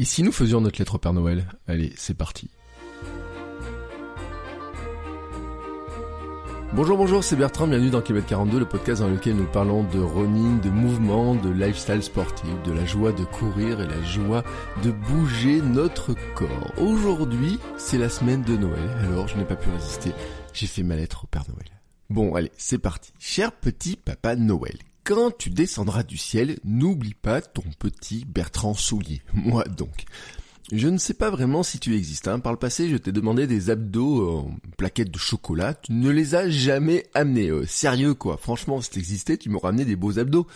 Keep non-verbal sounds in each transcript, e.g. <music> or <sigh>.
Et si nous faisions notre lettre au Père Noël? Allez, c'est parti. Bonjour, bonjour, c'est Bertrand, bienvenue dans Kilomètre 42, le podcast dans lequel nous parlons de running, de mouvement, de lifestyle sportif, de la joie de courir et la joie de bouger notre corps. Aujourd'hui, c'est la semaine de Noël, alors je n'ai pas pu résister, j'ai fait ma lettre au Père Noël. Bon, allez, c'est parti. Cher petit papa Noël, quand tu descendras du ciel, n'oublie pas ton petit Bertrand Soulier. <laughs> Moi donc. Je ne sais pas vraiment si tu existes. Hein. Par le passé, je t'ai demandé des abdos en plaquettes de chocolat. Tu ne les as jamais amenés. Euh, sérieux quoi. Franchement, si t'existais, tu m'aurais amené des beaux abdos.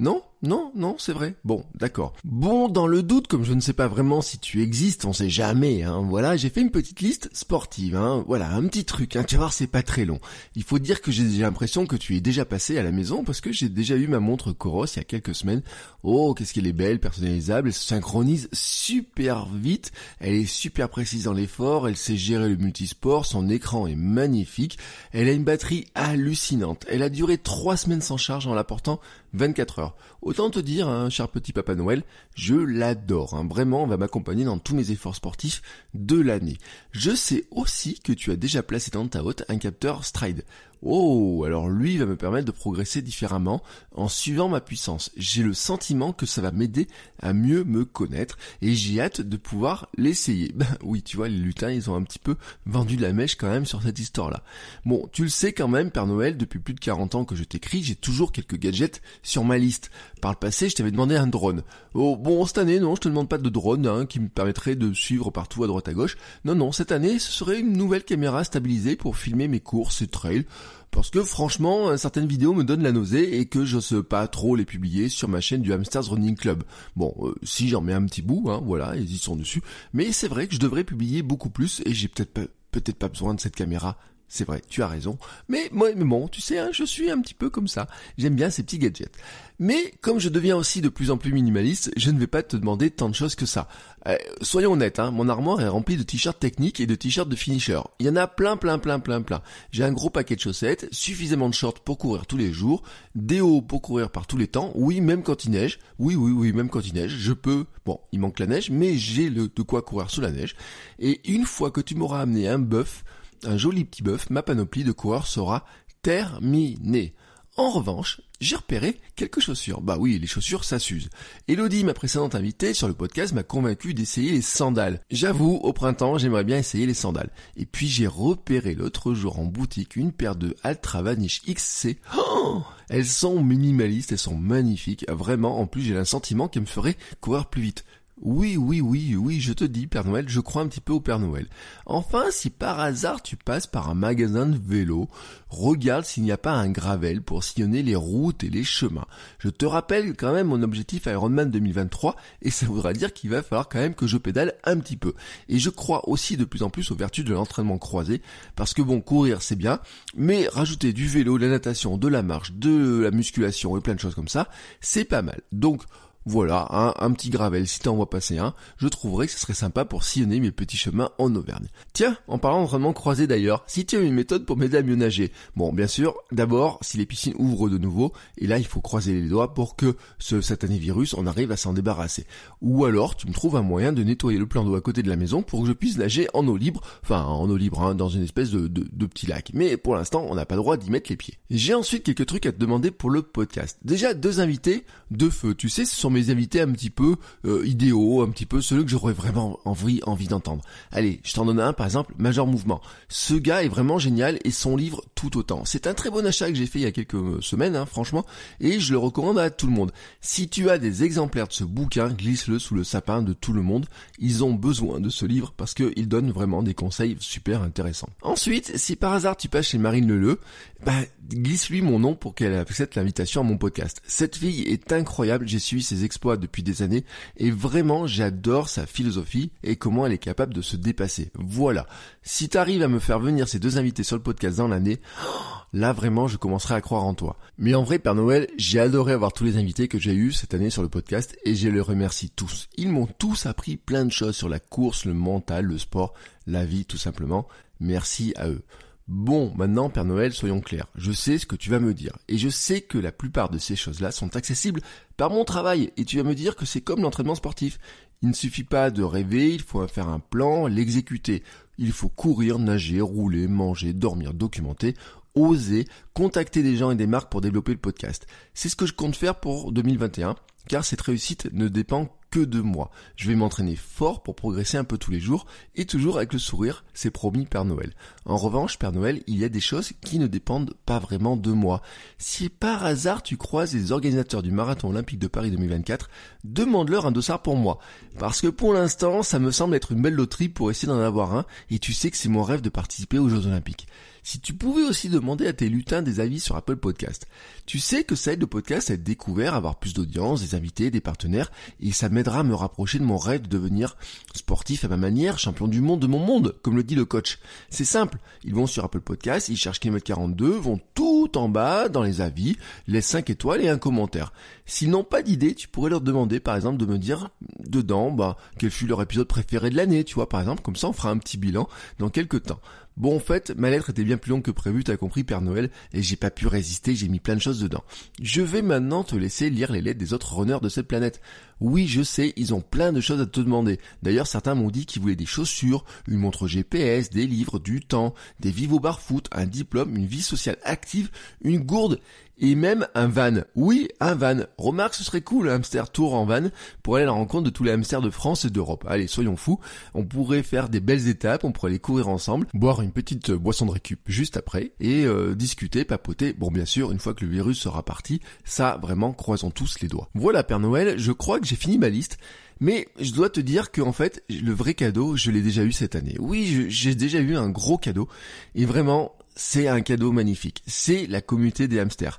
Non Non Non, c'est vrai. Bon, d'accord. Bon, dans le doute, comme je ne sais pas vraiment si tu existes, on sait jamais, hein, voilà, j'ai fait une petite liste sportive, hein, voilà, un petit truc, hein, tu vas voir, c'est pas très long. Il faut dire que j'ai l'impression que tu es déjà passé à la maison parce que j'ai déjà eu ma montre Coros il y a quelques semaines. Oh, qu'est-ce qu'elle est belle, personnalisable, elle se synchronise super vite, elle est super précise dans l'effort, elle sait gérer le multisport, son écran est magnifique, elle a une batterie hallucinante, elle a duré 3 semaines sans charge en la portant 24 heures. Autant te dire, hein, cher petit papa Noël, je l'adore. Hein. Vraiment, on va m'accompagner dans tous mes efforts sportifs de l'année. Je sais aussi que tu as déjà placé dans ta haute un capteur Stride. Oh, alors lui va me permettre de progresser différemment en suivant ma puissance. J'ai le sentiment que ça va m'aider à mieux me connaître et j'ai hâte de pouvoir l'essayer. <laughs> Ben oui, tu vois, les lutins, ils ont un petit peu vendu la mèche quand même sur cette histoire-là. Bon, tu le sais quand même, Père Noël, depuis plus de 40 ans que je t'écris, j'ai toujours quelques gadgets sur ma liste. Par le passé, je t'avais demandé un drone. Oh, bon, cette année, non, je te demande pas de drone hein, qui me permettrait de suivre partout à droite à gauche. Non, non, cette année, ce serait une nouvelle caméra stabilisée pour filmer mes courses et trails parce que franchement, certaines vidéos me donnent la nausée et que je sais pas trop les publier sur ma chaîne du Hamsters Running Club. Bon, euh, si j'en mets un petit bout, hein, voilà, ils y sont dessus. Mais c'est vrai que je devrais publier beaucoup plus et j'ai peut-être peut-être pas besoin de cette caméra. C'est vrai, tu as raison. Mais moi, mais bon, tu sais, hein, je suis un petit peu comme ça. J'aime bien ces petits gadgets. Mais comme je deviens aussi de plus en plus minimaliste, je ne vais pas te demander tant de choses que ça. Euh, soyons honnêtes, hein, mon armoire est remplie de t-shirts techniques et de t-shirts de finisher. Il y en a plein, plein, plein, plein, plein. J'ai un gros paquet de chaussettes, suffisamment de shorts pour courir tous les jours, des hauts pour courir par tous les temps. Oui, même quand il neige. Oui, oui, oui, même quand il neige, je peux. Bon, il manque la neige, mais j'ai le de quoi courir sous la neige. Et une fois que tu m'auras amené un bœuf, un joli petit bœuf, ma panoplie de coureurs sera terminée. En revanche, j'ai repéré quelques chaussures. Bah oui, les chaussures, ça s'use. Elodie, ma précédente invitée sur le podcast, m'a convaincu d'essayer les sandales. J'avoue, au printemps, j'aimerais bien essayer les sandales. Et puis j'ai repéré l'autre jour en boutique une paire de Altra Vanish XC. Oh elles sont minimalistes, elles sont magnifiques. Vraiment, en plus, j'ai un sentiment qu'elles me feraient courir plus vite. Oui, oui, oui, oui, je te dis, Père Noël, je crois un petit peu au Père Noël. Enfin, si par hasard tu passes par un magasin de vélo, regarde s'il n'y a pas un gravel pour sillonner les routes et les chemins. Je te rappelle quand même mon objectif Ironman 2023 et ça voudra dire qu'il va falloir quand même que je pédale un petit peu. Et je crois aussi de plus en plus aux vertus de l'entraînement croisé parce que bon, courir c'est bien, mais rajouter du vélo, de la natation, de la marche, de la musculation et plein de choses comme ça, c'est pas mal. Donc, voilà, un, petit gravel, si t'en vois passer un, je trouverais que ce serait sympa pour sillonner mes petits chemins en Auvergne. Tiens, en parlant d'entraînement croisé d'ailleurs, si tu as une méthode pour m'aider à mieux nager. Bon, bien sûr, d'abord, si les piscines ouvrent de nouveau, et là il faut croiser les doigts pour que ce satané virus, on arrive à s'en débarrasser. Ou alors, tu me trouves un moyen de nettoyer le plan d'eau à côté de la maison pour que je puisse nager en eau libre, enfin en eau libre, hein, dans une espèce de, de, de petit lac. Mais pour l'instant, on n'a pas le droit d'y mettre les pieds. J'ai ensuite quelques trucs à te demander pour le podcast. Déjà, deux invités, deux feux. Tu sais, ce sont mes mes invités un petit peu euh, idéaux, un petit peu ceux que j'aurais vraiment envie, envie d'entendre. Allez, je t'en donne un, par exemple, Major Mouvement. Ce gars est vraiment génial et son livre tout autant. C'est un très bon achat que j'ai fait il y a quelques semaines, hein, franchement, et je le recommande à tout le monde. Si tu as des exemplaires de ce bouquin, glisse-le sous le sapin de tout le monde. Ils ont besoin de ce livre parce qu'il donne vraiment des conseils super intéressants. Ensuite, si par hasard tu passes chez Marine Leleu, bah, glisse-lui mon nom pour qu'elle accepte l'invitation à mon podcast. Cette fille est incroyable, j'ai suivi ses exploits depuis des années et vraiment j'adore sa philosophie et comment elle est capable de se dépasser. Voilà. Si t'arrives à me faire venir ces deux invités sur le podcast dans l'année, <gasps> là vraiment je commencerai à croire en toi. Mais en vrai, Père Noël, j'ai adoré avoir tous les invités que j'ai eus cette année sur le podcast et je les remercie tous. Ils m'ont tous appris plein de choses sur la course, le mental, le sport, la vie tout simplement. Merci à eux. Bon, maintenant, Père Noël, soyons clairs. Je sais ce que tu vas me dire. Et je sais que la plupart de ces choses-là sont accessibles par mon travail. Et tu vas me dire que c'est comme l'entraînement sportif. Il ne suffit pas de rêver, il faut faire un plan, l'exécuter. Il faut courir, nager, rouler, manger, dormir, documenter, oser, contacter des gens et des marques pour développer le podcast. C'est ce que je compte faire pour 2021, car cette réussite ne dépend que de moi. Je vais m'entraîner fort pour progresser un peu tous les jours et toujours avec le sourire, c'est promis Père Noël. En revanche, Père Noël, il y a des choses qui ne dépendent pas vraiment de moi. Si par hasard tu croises les organisateurs du marathon olympique de Paris 2024, demande-leur un dossard pour moi. Parce que pour l'instant, ça me semble être une belle loterie pour essayer d'en avoir un et tu sais que c'est mon rêve de participer aux Jeux olympiques. Si tu pouvais aussi demander à tes lutins des avis sur Apple Podcast. Tu sais que ça aide le podcast à être découvert, à avoir plus d'audience, des invités, des partenaires, et ça m'aidera à me rapprocher de mon rêve de devenir sportif à ma manière, champion du monde de mon monde, comme le dit le coach. C'est simple, ils vont sur Apple Podcast, ils cherchent km 42, vont tout en bas dans les avis, laissent 5 étoiles et un commentaire. S'ils n'ont pas d'idée, tu pourrais leur demander par exemple de me dire dedans bah, quel fut leur épisode préféré de l'année, tu vois par exemple, comme ça on fera un petit bilan dans quelques temps. Bon, en fait, ma lettre était bien plus longue que prévu, t'as compris, Père Noël, et j'ai pas pu résister, j'ai mis plein de choses dedans. Je vais maintenant te laisser lire les lettres des autres runners de cette planète. Oui, je sais, ils ont plein de choses à te demander. D'ailleurs, certains m'ont dit qu'ils voulaient des chaussures, une montre GPS, des livres, du temps, des vivos bar-foot, un diplôme, une vie sociale active, une gourde et même un van. Oui, un van. Remarque, ce serait cool, un hamster tour en van, pour aller à la rencontre de tous les hamsters de France et d'Europe. Allez, soyons fous. On pourrait faire des belles étapes, on pourrait aller courir ensemble, boire une petite boisson de récup juste après, et euh, discuter, papoter. Bon, bien sûr, une fois que le virus sera parti, ça, vraiment, croisons tous les doigts. Voilà, Père Noël, je crois que j'ai fini ma liste. Mais je dois te dire que en fait, le vrai cadeau, je l'ai déjà eu cette année. Oui, j'ai déjà eu un gros cadeau. Et vraiment, c'est un cadeau magnifique. C'est la communauté des hamsters.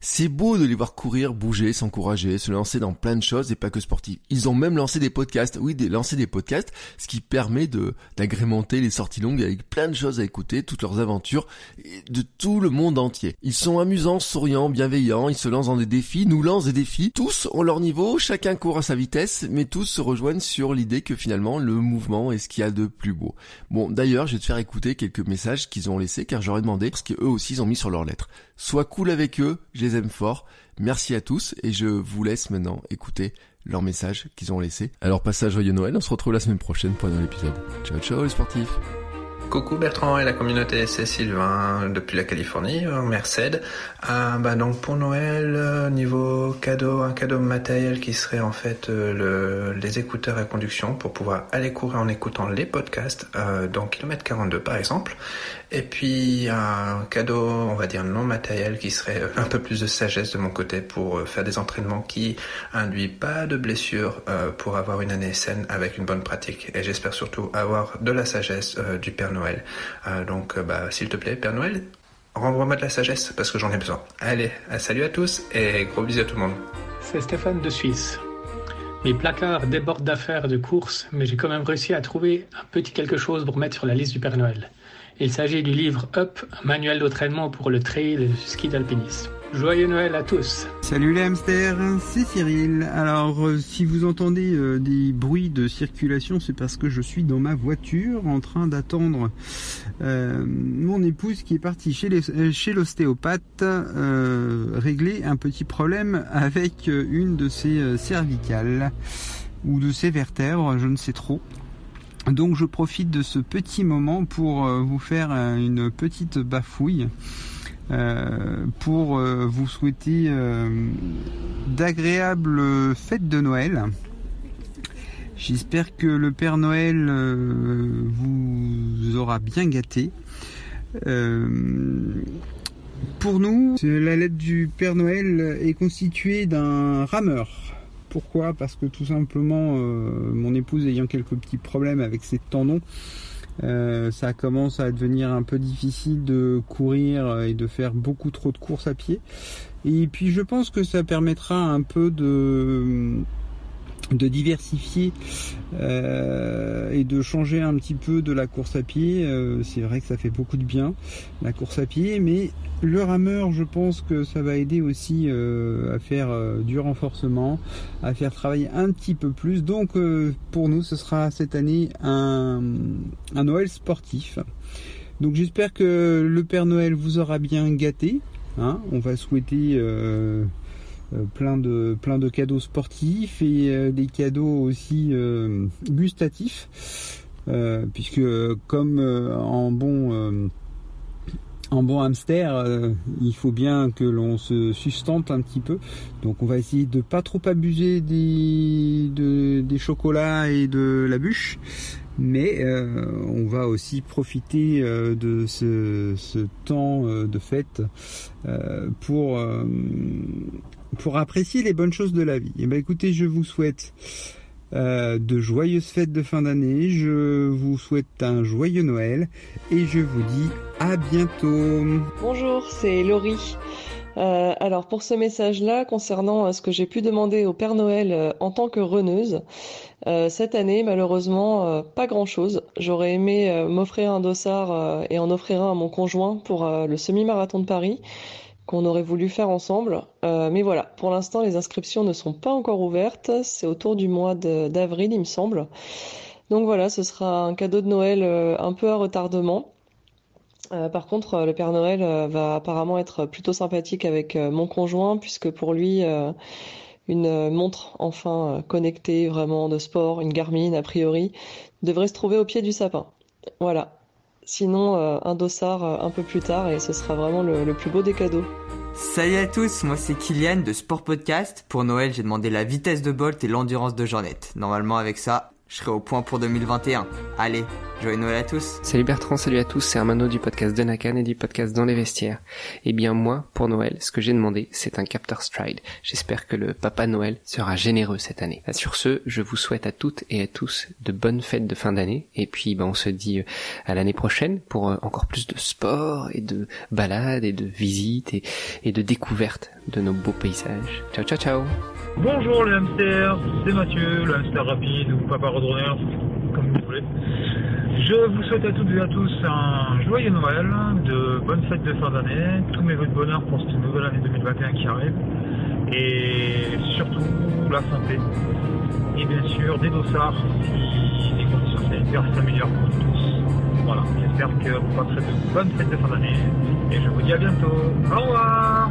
C'est beau de les voir courir, bouger, s'encourager, se lancer dans plein de choses et pas que sportifs. Ils ont même lancé des podcasts. Oui, lancé des podcasts, ce qui permet de d'agrémenter les sorties longues avec plein de choses à écouter, toutes leurs aventures de tout le monde entier. Ils sont amusants, souriants, bienveillants, ils se lancent dans des défis, nous lancent des défis. Tous ont leur niveau, chacun court à sa vitesse, mais tous se rejoignent sur l'idée que finalement le mouvement est ce qu'il y a de plus beau. Bon, d'ailleurs, je vais te faire écouter quelques messages qu'ils ont laissés car j'aurais demandé ce qu'eux aussi ils ont mis sur leurs lettres. Sois cool avec eux, je les aime fort. Merci à tous et je vous laisse maintenant écouter leurs messages qu'ils ont laissés. Alors passage joyeux Noël, on se retrouve la semaine prochaine pour un nouvel épisode. Ciao ciao les sportifs Coucou Bertrand et la communauté, c'est Sylvain depuis la Californie, en Merced. Euh, bah donc pour Noël, euh, niveau cadeau, un cadeau matériel qui serait en fait euh, le, les écouteurs à conduction pour pouvoir aller courir en écoutant les podcasts, euh, donc kilomètre 42 par exemple. Et puis un cadeau, on va dire non matériel, qui serait un peu plus de sagesse de mon côté pour faire des entraînements qui induit pas de blessures pour avoir une année saine avec une bonne pratique. Et j'espère surtout avoir de la sagesse du Père Noël. Euh, donc, bah, s'il te plaît, Père Noël, renvoie-moi de la sagesse parce que j'en ai besoin. Allez, salut à tous et gros bisous à tout le monde. C'est Stéphane de Suisse. Mes placards débordent d'affaires de course, mais j'ai quand même réussi à trouver un petit quelque chose pour mettre sur la liste du Père Noël. Il s'agit du livre Up, un manuel d'entraînement pour le trail le ski d'alpinisme. Joyeux Noël à tous Salut les hamsters, c'est Cyril. Alors euh, si vous entendez euh, des bruits de circulation, c'est parce que je suis dans ma voiture en train d'attendre euh, mon épouse qui est partie chez l'ostéopathe régler un petit problème avec une de ses cervicales ou de ses vertèbres, je ne sais trop. Donc je profite de ce petit moment pour vous faire une petite bafouille. Euh, pour euh, vous souhaiter euh, d'agréables fêtes de Noël. J'espère que le Père Noël euh, vous aura bien gâté. Euh, pour nous, la lettre du Père Noël est constituée d'un rameur. Pourquoi Parce que tout simplement, euh, mon épouse ayant quelques petits problèmes avec ses tendons, ça commence à devenir un peu difficile de courir et de faire beaucoup trop de courses à pied. Et puis je pense que ça permettra un peu de de diversifier euh, et de changer un petit peu de la course à pied. Euh, c'est vrai que ça fait beaucoup de bien la course à pied, mais le rameur, je pense que ça va aider aussi euh, à faire du renforcement, à faire travailler un petit peu plus. Donc pour nous, ce sera cette année un, Noël sportif. Donc j'espère que le Père Noël vous aura bien gâté. Hein. On va souhaiter plein de plein de cadeaux sportifs et euh, des cadeaux aussi euh, gustatifs puisque comme en bon en bon hamster, il faut bien que l'on se sustente un petit peu. Donc on va essayer de pas trop abuser des, des chocolats et de la bûche. Mais on va aussi profiter de ce, ce temps de fête pour pour apprécier les bonnes choses de la vie. Et eh ben écoutez, je vous souhaite euh, de joyeuses fêtes de fin d'année, je vous souhaite un joyeux Noël et je vous dis à bientôt. Bonjour, c'est Laurie. Euh, alors pour ce message-là, concernant euh, ce que j'ai pu demander au Père Noël en tant que reneuse, cette année malheureusement pas grand-chose. J'aurais aimé m'offrir un dossard et en offrir un à mon conjoint pour le semi-marathon de Paris qu'on aurait voulu faire ensemble. Euh, mais voilà, pour l'instant, les inscriptions ne sont pas encore ouvertes. C'est autour du mois d'avril, il me semble. Donc voilà, ce sera un cadeau de Noël euh, un peu à retardement. Euh, par contre, le Père Noël va apparemment être plutôt sympathique avec mon conjoint, puisque pour lui, une montre enfin connectée vraiment de sport, une Garmin a priori, devrait se trouver au pied du sapin. Voilà, Sinon, euh, un dossard euh, un peu plus tard et ce sera vraiment le, plus beau des cadeaux. Salut à tous, moi c'est Kylian de Sport Podcast. Pour Noël, j'ai demandé la vitesse de Bolt et l'endurance de Jornet. Normalement, avec ça, je serai au point pour 2021. Allez, joyeux Noël à tous. Salut Bertrand, salut à tous, c'est Armano du podcast de Nakan et du podcast Dans les Vestiaires. Eh bien moi, pour Noël, ce que j'ai demandé, c'est un Captor Stride. J'espère que le Papa Noël sera généreux cette année. Bah, sur ce, je vous souhaite à toutes et à tous de bonnes fêtes de fin d'année. Et puis bah, on se dit euh, à l'année prochaine pour euh, encore plus de sport et de balades et de visites et, et de découvertes de nos beaux paysages. Ciao ciao ciao Bonjour le hamster, c'est Mathieu, le hamster rapide ou papa voulez. Je vous souhaite à toutes et à tous un joyeux Noël, de bonnes fêtes de fin d'année, tous mes voeux de bonheur pour cette nouvelle année 2021 qui arrive, et surtout la santé, et bien sûr des dossards si les conditions sanitaires s'améliorent pour tous. Voilà, j'espère que vous passerez de bonnes fêtes de fin d'année, et je vous dis à bientôt. Au revoir